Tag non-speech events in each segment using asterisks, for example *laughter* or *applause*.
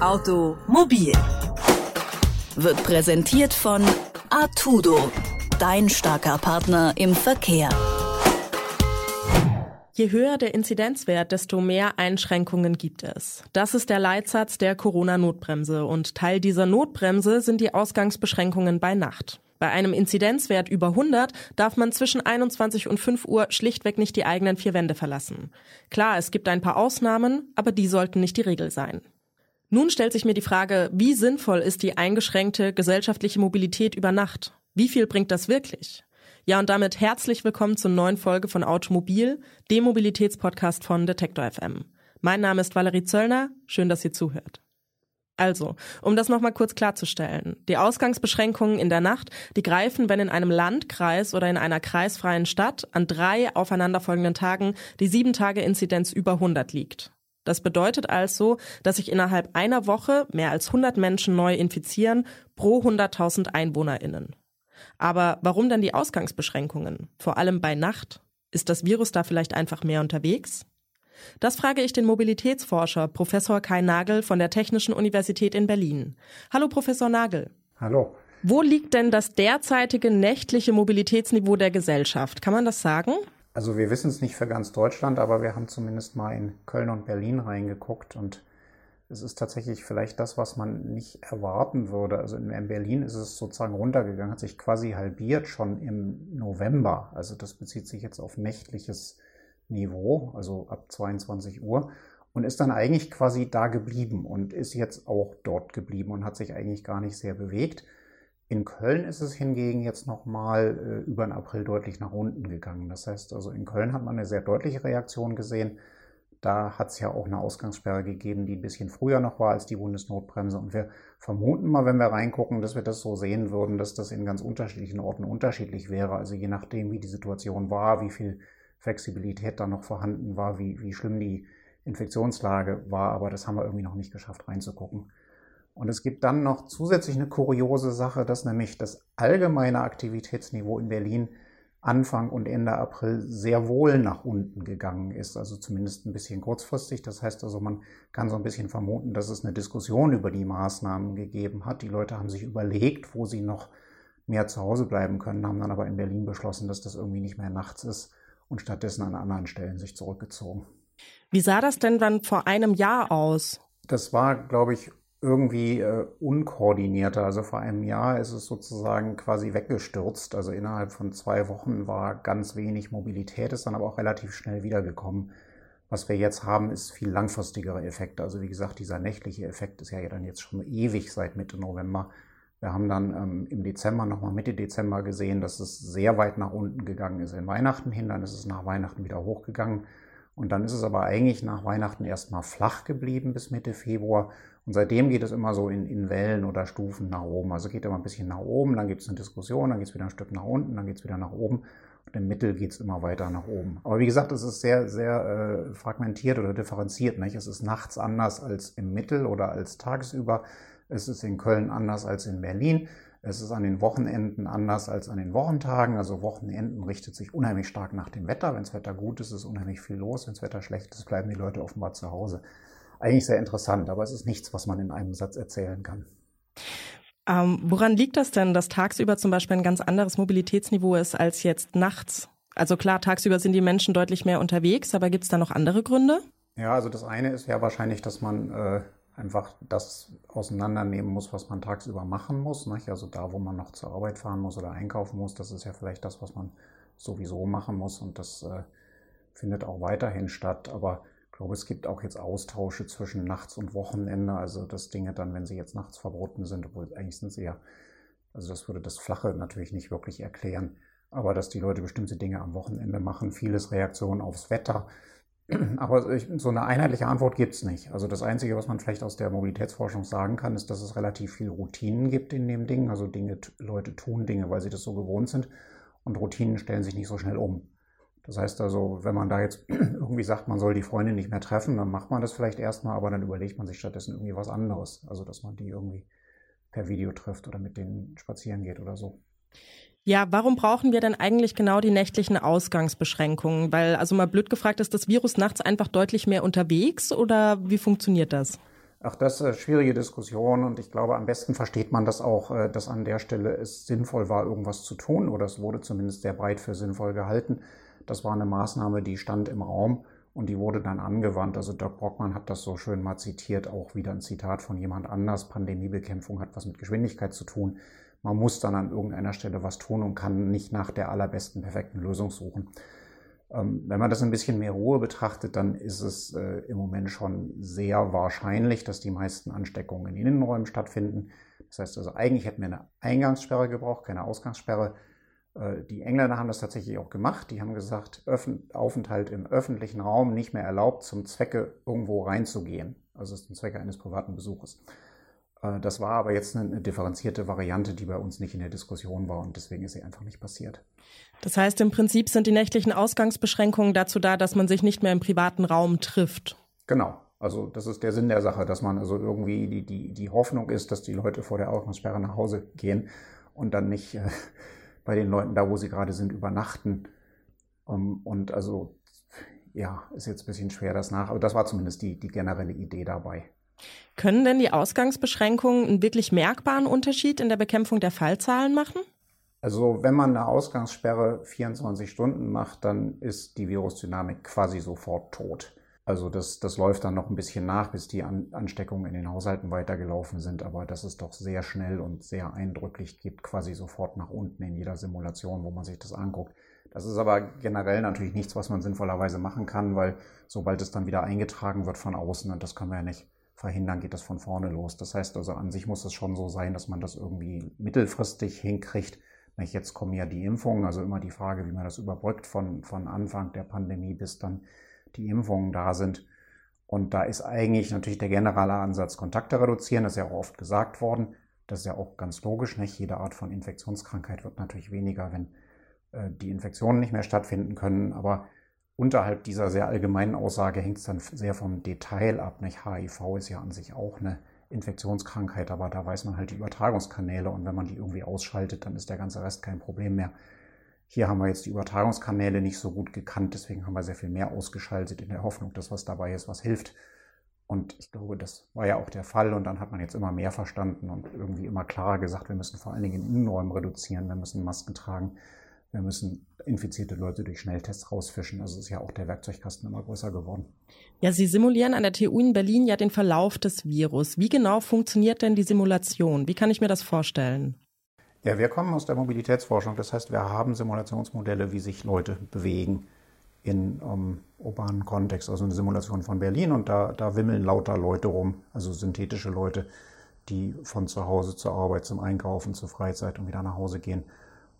Automobil wird präsentiert von Artudo, dein starker Partner im Verkehr. Je höher der Inzidenzwert, desto mehr Einschränkungen gibt es. Das ist der Leitsatz der Corona-Notbremse und Teil dieser Notbremse sind die Ausgangsbeschränkungen bei Nacht. Bei einem Inzidenzwert über 100 darf man zwischen 21 und 5 Uhr schlichtweg nicht die eigenen vier Wände verlassen. Klar, es gibt ein paar Ausnahmen, aber die sollten nicht die Regel sein. Nun stellt sich mir die Frage, wie sinnvoll ist die eingeschränkte gesellschaftliche Mobilität über Nacht? Wie viel bringt das wirklich? Ja, und damit herzlich willkommen zur neuen Folge von Automobil, dem Mobilitätspodcast von Detektor FM. Mein Name ist Valerie Zöllner, schön, dass ihr zuhört. Also, um das nochmal kurz klarzustellen. Die Ausgangsbeschränkungen in der Nacht, die greifen, wenn in einem Landkreis oder in einer kreisfreien Stadt an drei aufeinanderfolgenden Tagen die sieben Tage Inzidenz über 100 liegt. Das bedeutet also, dass sich innerhalb einer Woche mehr als 100 Menschen neu infizieren pro 100.000 EinwohnerInnen. Aber warum dann die Ausgangsbeschränkungen? Vor allem bei Nacht? Ist das Virus da vielleicht einfach mehr unterwegs? Das frage ich den Mobilitätsforscher Professor Kai Nagel von der Technischen Universität in Berlin. Hallo Professor Nagel. Hallo. Wo liegt denn das derzeitige nächtliche Mobilitätsniveau der Gesellschaft? Kann man das sagen? Also wir wissen es nicht für ganz Deutschland, aber wir haben zumindest mal in Köln und Berlin reingeguckt und es ist tatsächlich vielleicht das, was man nicht erwarten würde. Also in Berlin ist es sozusagen runtergegangen, hat sich quasi halbiert schon im November. Also das bezieht sich jetzt auf nächtliches Niveau, also ab 22 Uhr. Und ist dann eigentlich quasi da geblieben und ist jetzt auch dort geblieben und hat sich eigentlich gar nicht sehr bewegt. In Köln ist es hingegen jetzt nochmal äh, über den April deutlich nach unten gegangen. Das heißt, also in Köln hat man eine sehr deutliche Reaktion gesehen. Da hat es ja auch eine Ausgangssperre gegeben, die ein bisschen früher noch war als die Bundesnotbremse. Und wir vermuten mal, wenn wir reingucken, dass wir das so sehen würden, dass das in ganz unterschiedlichen Orten unterschiedlich wäre. Also je nachdem, wie die Situation war, wie viel Flexibilität da noch vorhanden war, wie, wie schlimm die Infektionslage war. Aber das haben wir irgendwie noch nicht geschafft reinzugucken. Und es gibt dann noch zusätzlich eine kuriose Sache, dass nämlich das allgemeine Aktivitätsniveau in Berlin Anfang und Ende April sehr wohl nach unten gegangen ist, also zumindest ein bisschen kurzfristig. Das heißt also, man kann so ein bisschen vermuten, dass es eine Diskussion über die Maßnahmen gegeben hat. Die Leute haben sich überlegt, wo sie noch mehr zu Hause bleiben können, haben dann aber in Berlin beschlossen, dass das irgendwie nicht mehr nachts ist und stattdessen an anderen Stellen sich zurückgezogen. Wie sah das denn dann vor einem Jahr aus? Das war, glaube ich, irgendwie äh, unkoordinierter. Also vor einem Jahr ist es sozusagen quasi weggestürzt. Also innerhalb von zwei Wochen war ganz wenig Mobilität, ist dann aber auch relativ schnell wiedergekommen. Was wir jetzt haben, ist viel langfristigere Effekte. Also wie gesagt, dieser nächtliche Effekt ist ja dann jetzt schon ewig seit Mitte November. Wir haben dann ähm, im Dezember, nochmal Mitte Dezember gesehen, dass es sehr weit nach unten gegangen ist in Weihnachten hin. Dann ist es nach Weihnachten wieder hochgegangen. Und dann ist es aber eigentlich nach Weihnachten erstmal flach geblieben bis Mitte Februar. Und seitdem geht es immer so in, in Wellen oder Stufen nach oben. Also geht immer ein bisschen nach oben, dann gibt es eine Diskussion, dann geht es wieder ein Stück nach unten, dann geht es wieder nach oben. Und im Mittel geht es immer weiter nach oben. Aber wie gesagt, es ist sehr, sehr äh, fragmentiert oder differenziert. Nicht? Es ist nachts anders als im Mittel oder als tagsüber. Es ist in Köln anders als in Berlin. Es ist an den Wochenenden anders als an den Wochentagen. Also Wochenenden richtet sich unheimlich stark nach dem Wetter. Wenn das Wetter gut ist, ist unheimlich viel los. Wenn das Wetter schlecht ist, bleiben die Leute offenbar zu Hause eigentlich sehr interessant, aber es ist nichts, was man in einem Satz erzählen kann. Ähm, woran liegt das denn, dass tagsüber zum Beispiel ein ganz anderes Mobilitätsniveau ist als jetzt nachts? Also klar, tagsüber sind die Menschen deutlich mehr unterwegs, aber gibt es da noch andere Gründe? Ja, also das eine ist ja wahrscheinlich, dass man äh, einfach das auseinandernehmen muss, was man tagsüber machen muss. Nicht? Also da, wo man noch zur Arbeit fahren muss oder einkaufen muss, das ist ja vielleicht das, was man sowieso machen muss und das äh, findet auch weiterhin statt. Aber ich glaube, es gibt auch jetzt Austausche zwischen Nachts und Wochenende, also dass Dinge dann, wenn sie jetzt nachts verboten sind, obwohl eigentlich sind sie ja, also das würde das Flache natürlich nicht wirklich erklären, aber dass die Leute bestimmte Dinge am Wochenende machen, vieles Reaktion aufs Wetter. *clears throat* Aber so eine einheitliche Antwort gibt es nicht. Also das Einzige, was man vielleicht aus der Mobilitätsforschung sagen kann, ist, dass es relativ viele Routinen gibt in dem Ding. Also Dinge, Leute tun Dinge, weil sie das so gewohnt sind. Und Routinen stellen sich nicht so schnell um. Das heißt also, wenn man da jetzt *clears throat* irgendwie sagt, man soll die Freunde nicht mehr treffen, dann macht man das vielleicht erstmal, aber dann überlegt man sich stattdessen irgendwie was anderes. Also, dass man die irgendwie per Video trifft oder mit denen spazieren geht oder so. Ja, warum brauchen wir denn eigentlich genau die nächtlichen Ausgangsbeschränkungen? Weil, also mal blöd gefragt, ist das Virus nachts einfach deutlich mehr unterwegs oder wie funktioniert das? Ach, das ist eine schwierige Diskussion und ich glaube, am besten versteht man das auch, äh, dass an der Stelle es sinnvoll war, irgendwas zu tun oder es wurde zumindest sehr breit für sinnvoll gehalten. Das war eine Maßnahme, die stand im Raum und die wurde dann angewandt. Also Doc Brockmann hat das so schön mal zitiert, auch wieder ein Zitat von jemand anders. Pandemiebekämpfung hat was mit Geschwindigkeit zu tun. Man muss dann an irgendeiner Stelle was tun und kann nicht nach der allerbesten, perfekten Lösung suchen. Ähm, wenn man das ein bisschen mehr Ruhe betrachtet, dann ist es äh, im Moment schon sehr wahrscheinlich, dass die meisten Ansteckungen in Innenräumen stattfinden. Das heißt also, eigentlich hätten wir eine Eingangssperre gebraucht, keine Ausgangssperre. Äh, die Engländer haben das tatsächlich auch gemacht. Die haben gesagt, Aufenthalt im öffentlichen Raum nicht mehr erlaubt, zum Zwecke irgendwo reinzugehen. Also zum Zwecke eines privaten Besuches. Äh, das war aber jetzt eine differenzierte Variante, die bei uns nicht in der Diskussion war und deswegen ist sie einfach nicht passiert. Das heißt, im Prinzip sind die nächtlichen Ausgangsbeschränkungen dazu da, dass man sich nicht mehr im privaten Raum trifft. Genau. Also das ist der Sinn der Sache, dass man also irgendwie die, die, die Hoffnung ist, dass die Leute vor der Ausgangssperre nach Hause gehen und dann nicht äh, bei den Leuten da, wo sie gerade sind, übernachten. Um, und also ja, ist jetzt ein bisschen schwer das nach, aber das war zumindest die, die generelle Idee dabei. Können denn die Ausgangsbeschränkungen einen wirklich merkbaren Unterschied in der Bekämpfung der Fallzahlen machen? Also wenn man eine Ausgangssperre 24 Stunden macht, dann ist die Virusdynamik quasi sofort tot. Also das, das läuft dann noch ein bisschen nach, bis die An Ansteckungen in den Haushalten weitergelaufen sind, aber das ist doch sehr schnell und sehr eindrücklich, geht quasi sofort nach unten in jeder Simulation, wo man sich das anguckt. Das ist aber generell natürlich nichts, was man sinnvollerweise machen kann, weil sobald es dann wieder eingetragen wird von außen, und das können wir ja nicht verhindern, geht das von vorne los. Das heißt also, an sich muss es schon so sein, dass man das irgendwie mittelfristig hinkriegt, Jetzt kommen ja die Impfungen, also immer die Frage, wie man das überbrückt von, von Anfang der Pandemie bis dann die Impfungen da sind. Und da ist eigentlich natürlich der generelle Ansatz, Kontakte reduzieren, das ist ja auch oft gesagt worden. Das ist ja auch ganz logisch, nicht? Jede Art von Infektionskrankheit wird natürlich weniger, wenn äh, die Infektionen nicht mehr stattfinden können. Aber unterhalb dieser sehr allgemeinen Aussage hängt es dann sehr vom Detail ab, nicht? HIV ist ja an sich auch eine Infektionskrankheit, aber da weiß man halt die Übertragungskanäle und wenn man die irgendwie ausschaltet, dann ist der ganze Rest kein Problem mehr. Hier haben wir jetzt die Übertragungskanäle nicht so gut gekannt, deswegen haben wir sehr viel mehr ausgeschaltet in der Hoffnung, dass was dabei ist, was hilft. Und ich glaube, das war ja auch der Fall. Und dann hat man jetzt immer mehr verstanden und irgendwie immer klarer gesagt, wir müssen vor allen Dingen in Innenräumen reduzieren, wir müssen Masken tragen, wir müssen infizierte Leute durch Schnelltests rausfischen. Also ist ja auch der Werkzeugkasten immer größer geworden. Ja, Sie simulieren an der TU in Berlin ja den Verlauf des Virus. Wie genau funktioniert denn die Simulation? Wie kann ich mir das vorstellen? Ja, wir kommen aus der Mobilitätsforschung. Das heißt, wir haben Simulationsmodelle, wie sich Leute bewegen in ähm, urbanen Kontext. Also eine Simulation von Berlin und da, da wimmeln lauter Leute rum, also synthetische Leute, die von zu Hause zur Arbeit, zum Einkaufen, zur Freizeit und wieder nach Hause gehen.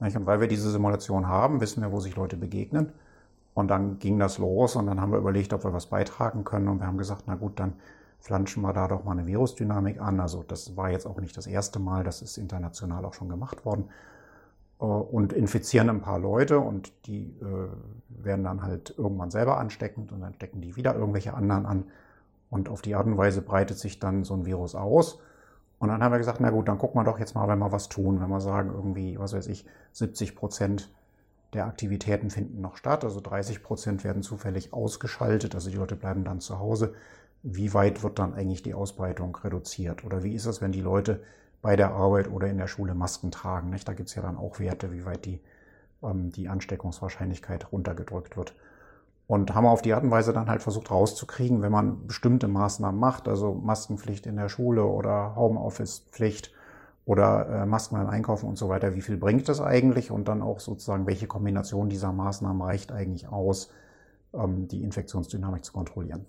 Und weil wir diese Simulation haben, wissen wir, wo sich Leute begegnen. Und dann ging das los und dann haben wir überlegt, ob wir was beitragen können. Und wir haben gesagt, na gut, dann flanschen wir da doch mal eine Virusdynamik an. Also das war jetzt auch nicht das erste Mal, das ist international auch schon gemacht worden. Äh, und infizieren ein paar Leute und die äh, werden dann halt irgendwann selber ansteckend und dann stecken die wieder irgendwelche anderen an. Und auf die Art und Weise breitet sich dann so ein Virus aus. Und dann haben wir gesagt, na gut, dann gucken wir doch jetzt mal, wenn wir was tun. Wenn wir sagen, irgendwie, was weiß ich, 70 Prozent der Aktivitäten finden noch statt. Also 30 Prozent werden zufällig ausgeschaltet. Also die Leute bleiben dann zu Hause. Wie weit wird dann eigentlich die Ausbreitung reduziert? Oder wie ist es, wenn die Leute bei der Arbeit oder in der Schule Masken tragen? Nicht? Da gibt es ja dann auch Werte, wie weit die, ähm, die Ansteckungswahrscheinlichkeit runtergedrückt wird. Und haben auf die Art und Weise dann halt versucht rauszukriegen, wenn man bestimmte Maßnahmen macht, also Maskenpflicht in der Schule oder Homeoffice-Pflicht oder äh, Masken beim Einkaufen und so weiter, wie viel bringt das eigentlich und dann auch sozusagen, welche Kombination dieser Maßnahmen reicht eigentlich aus, ähm, die Infektionsdynamik zu kontrollieren.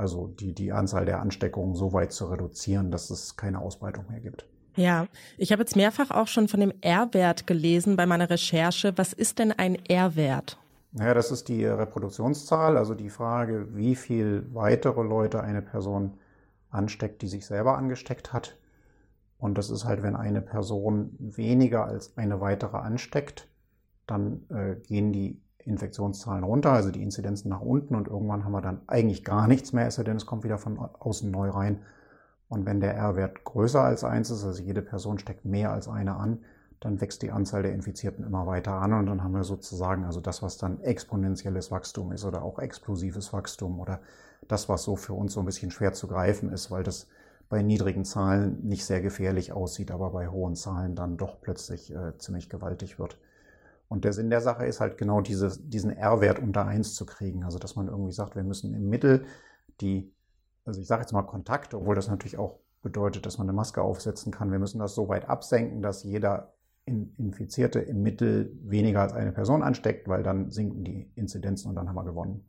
Also die, die Anzahl der Ansteckungen so weit zu reduzieren, dass es keine Ausbreitung mehr gibt. Ja, ich habe jetzt mehrfach auch schon von dem R-Wert gelesen bei meiner Recherche. Was ist denn ein R-Wert? Naja, das ist die Reproduktionszahl, also die Frage, wie viel weitere Leute eine Person ansteckt, die sich selber angesteckt hat. Und das ist halt, wenn eine Person weniger als eine weitere ansteckt, dann äh, gehen die Infektionszahlen runter, also die Inzidenzen nach unten und irgendwann haben wir dann eigentlich gar nichts mehr, es denn, es kommt wieder von außen neu rein. Und wenn der R-Wert größer als eins ist, also jede Person steckt mehr als eine an, dann wächst die Anzahl der Infizierten immer weiter an und dann haben wir sozusagen also das, was dann exponentielles Wachstum ist oder auch explosives Wachstum oder das, was so für uns so ein bisschen schwer zu greifen ist, weil das bei niedrigen Zahlen nicht sehr gefährlich aussieht, aber bei hohen Zahlen dann doch plötzlich äh, ziemlich gewaltig wird. Und der Sinn der Sache ist halt genau diese, diesen R-Wert unter eins zu kriegen. Also dass man irgendwie sagt, wir müssen im Mittel die, also ich sage jetzt mal Kontakte, obwohl das natürlich auch bedeutet, dass man eine Maske aufsetzen kann. Wir müssen das so weit absenken, dass jeder Infizierte im Mittel weniger als eine Person ansteckt, weil dann sinken die Inzidenzen und dann haben wir gewonnen.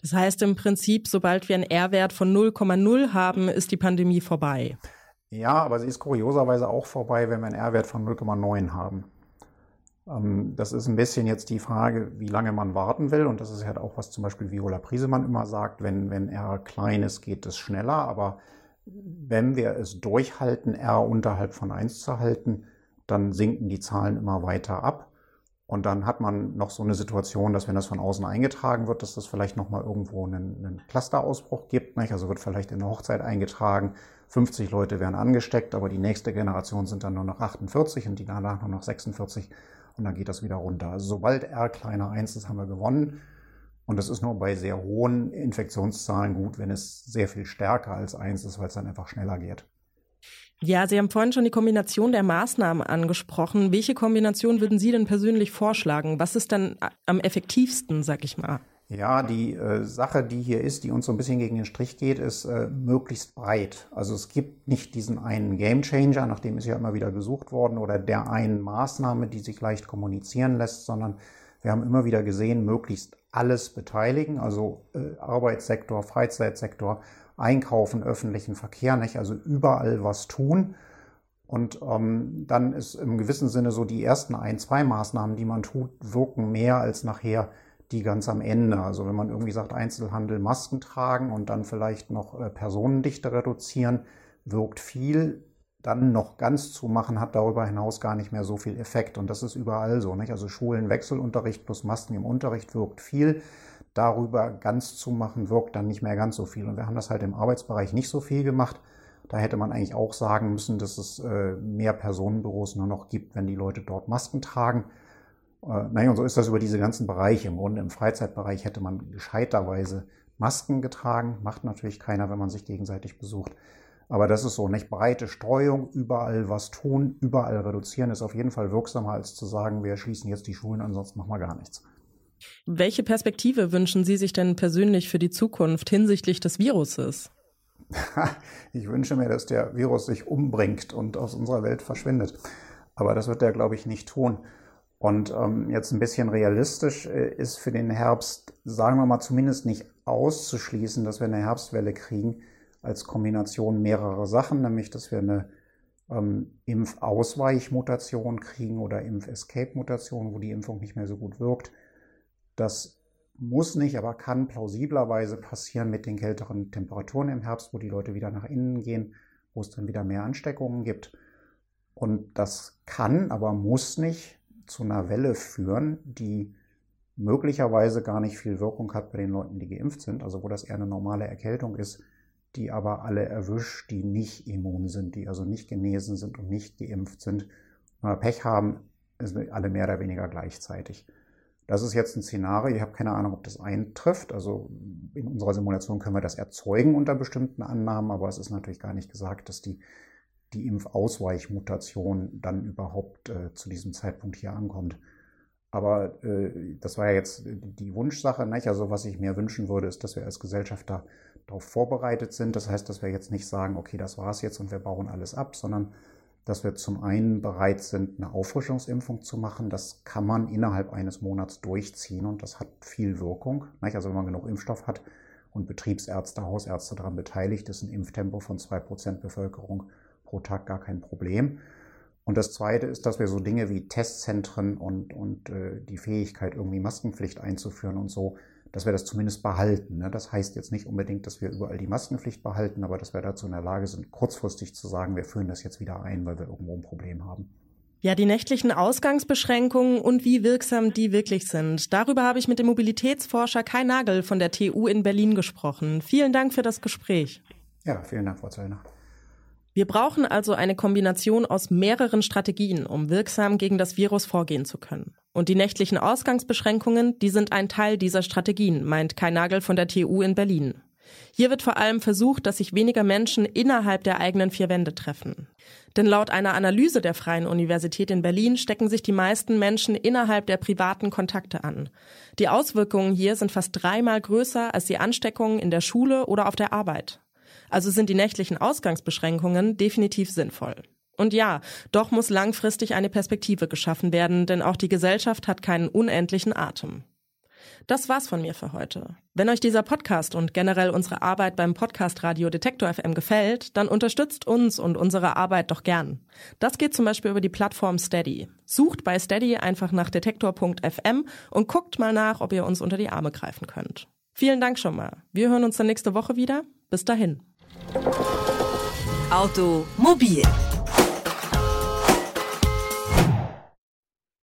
Das heißt im Prinzip, sobald wir einen R-Wert von 0,0 haben, ist die Pandemie vorbei. Ja, aber sie ist kurioserweise auch vorbei, wenn wir einen R-Wert von 0,9 haben. Ähm, das ist ein bisschen jetzt die Frage, wie lange man warten will. Und das ist halt auch, was zum Beispiel Viola Priesemann immer sagt, wenn, wenn R klein ist, geht es schneller. Aber wenn wir es durchhalten, R unterhalb von 1 zu halten, dann sinken die Zahlen immer weiter ab. Und dann hat man noch so eine Situation, dass wenn das von außen eingetragen wird, dass das vielleicht nochmal irgendwo einen, einen Clusterausbruch gibt. Nicht? Also wird vielleicht in der Hochzeit eingetragen, 50 Leute werden angesteckt, aber die nächste Generation sind dann nur noch 48 und die danach nur noch 46 und dann geht das wieder runter. Also sobald R kleiner 1 ist, haben wir gewonnen. Und das ist nur bei sehr hohen Infektionszahlen gut, wenn es sehr viel stärker als 1 ist, weil es dann einfach schneller geht. Ja, Sie haben vorhin schon die Kombination der Maßnahmen angesprochen. Welche Kombination würden Sie denn persönlich vorschlagen? Was ist dann am effektivsten, sag ich mal? Ja, die äh, Sache, die hier ist, die uns so ein bisschen gegen den Strich geht, ist äh, möglichst breit. Also es gibt nicht diesen einen Gamechanger, nach dem ist ja immer wieder gesucht worden, oder der einen Maßnahme, die sich leicht kommunizieren lässt, sondern wir haben immer wieder gesehen, möglichst alles beteiligen, also äh, Arbeitssektor, Freizeitsektor, Einkaufen, öffentlichen Verkehr, nicht? Also überall was tun. Und ähm, dann ist im gewissen Sinne so die ersten ein, zwei Maßnahmen, die man tut, wirken mehr als nachher die ganz am Ende. Also wenn man irgendwie sagt, Einzelhandel Masken tragen und dann vielleicht noch äh, Personendichte reduzieren, wirkt viel. Dann noch ganz zu machen, hat darüber hinaus gar nicht mehr so viel Effekt. Und das ist überall so. Nicht? Also Schulen, Wechselunterricht plus Masken im Unterricht wirkt viel darüber ganz zu machen, wirkt dann nicht mehr ganz so viel. Und wir haben das halt im Arbeitsbereich nicht so viel gemacht. Da hätte man eigentlich auch sagen müssen, dass es äh, mehr Personenbüros nur noch gibt, wenn die Leute dort Masken tragen. Äh, naja, und so ist das über diese ganzen Bereiche. Im Grunde im Freizeitbereich hätte man gescheiterweise Masken getragen. Macht natürlich keiner, wenn man sich gegenseitig besucht. Aber das ist so, nicht breite Streuung, überall was tun, überall reduzieren, ist auf jeden Fall wirksamer, als zu sagen, wir schließen jetzt die Schulen, ansonsten machen wir gar nichts. Welche Perspektive wünschen Sie sich denn persönlich für die Zukunft hinsichtlich des Viruses? *laughs* Ich wünsche mir, dass der Virus sich umbringt und aus unserer Welt verschwindet. Aber das wird er, glaube ich, nicht tun. Und ähm, jetzt ein bisschen realistisch äh, ist für den Herbst, sagen wir mal, zumindest nicht auszuschließen, dass wir eine Herbstwelle kriegen als Kombination mehrerer Sachen, nämlich dass wir eine ähm, Impfausweichmutation kriegen oder Impf-Escape-Mutation, wo die Impfung nicht mehr so gut wirkt das muss nicht, aber kann plausiblerweise passieren mit den kälteren Temperaturen im Herbst, wo die Leute wieder nach innen gehen, wo es dann wieder mehr Ansteckungen gibt. Und das kann, aber muss nicht zu einer Welle führen, die möglicherweise gar nicht viel Wirkung hat bei den Leuten, die geimpft sind, also wo das eher eine normale Erkältung ist, die aber alle erwischt, die nicht immun sind, die also nicht genesen sind und nicht geimpft sind. Wenn Pech haben, ist alle mehr oder weniger gleichzeitig. Das ist jetzt ein Szenario, ich habe keine Ahnung, ob das eintrifft. Also in unserer Simulation können wir das erzeugen unter bestimmten Annahmen, aber es ist natürlich gar nicht gesagt, dass die, die Impfausweichmutation dann überhaupt äh, zu diesem Zeitpunkt hier ankommt. Aber äh, das war ja jetzt die Wunschsache. Nicht? Also was ich mir wünschen würde, ist, dass wir als Gesellschaft da darauf vorbereitet sind. Das heißt, dass wir jetzt nicht sagen, okay, das war's jetzt und wir bauen alles ab, sondern dass wir zum einen bereit sind, eine Auffrischungsimpfung zu machen. Das kann man innerhalb eines Monats durchziehen und das hat viel Wirkung. Also wenn man genug Impfstoff hat und Betriebsärzte, Hausärzte daran beteiligt, ist ein Impftempo von zwei Prozent Bevölkerung pro Tag gar kein Problem. Und das Zweite ist, dass wir so Dinge wie Testzentren und, und äh, die Fähigkeit, irgendwie Maskenpflicht einzuführen und so, dass wir das zumindest behalten. Ne? Das heißt jetzt nicht unbedingt, dass wir überall die Maskenpflicht behalten, aber dass wir dazu in der Lage sind, kurzfristig zu sagen, wir führen das jetzt wieder ein, weil wir irgendwo ein Problem haben. Ja, die nächtlichen Ausgangsbeschränkungen und wie wirksam die wirklich sind. Darüber habe ich mit dem Mobilitätsforscher Kai Nagel von der TU in Berlin gesprochen. Vielen Dank für das Gespräch. Ja, vielen Dank, Frau Zöllner. Wir brauchen also eine Kombination aus mehreren Strategien, um wirksam gegen das Virus vorgehen zu können. Und die nächtlichen Ausgangsbeschränkungen, die sind ein Teil dieser Strategien, meint Kai Nagel von der TU in Berlin. Hier wird vor allem versucht, dass sich weniger Menschen innerhalb der eigenen vier Wände treffen. Denn laut einer Analyse der Freien Universität in Berlin stecken sich die meisten Menschen innerhalb der privaten Kontakte an. Die Auswirkungen hier sind fast dreimal größer als die Ansteckungen in der Schule oder auf der Arbeit. Also sind die nächtlichen Ausgangsbeschränkungen definitiv sinnvoll. Und ja, doch muss langfristig eine Perspektive geschaffen werden, denn auch die Gesellschaft hat keinen unendlichen Atem. Das war's von mir für heute. Wenn euch dieser Podcast und generell unsere Arbeit beim Podcast Radio Detektor FM gefällt, dann unterstützt uns und unsere Arbeit doch gern. Das geht zum Beispiel über die Plattform Steady. Sucht bei Steady einfach nach detektor.fm und guckt mal nach, ob ihr uns unter die Arme greifen könnt. Vielen Dank schon mal. Wir hören uns dann nächste Woche wieder. Bis dahin. Automobil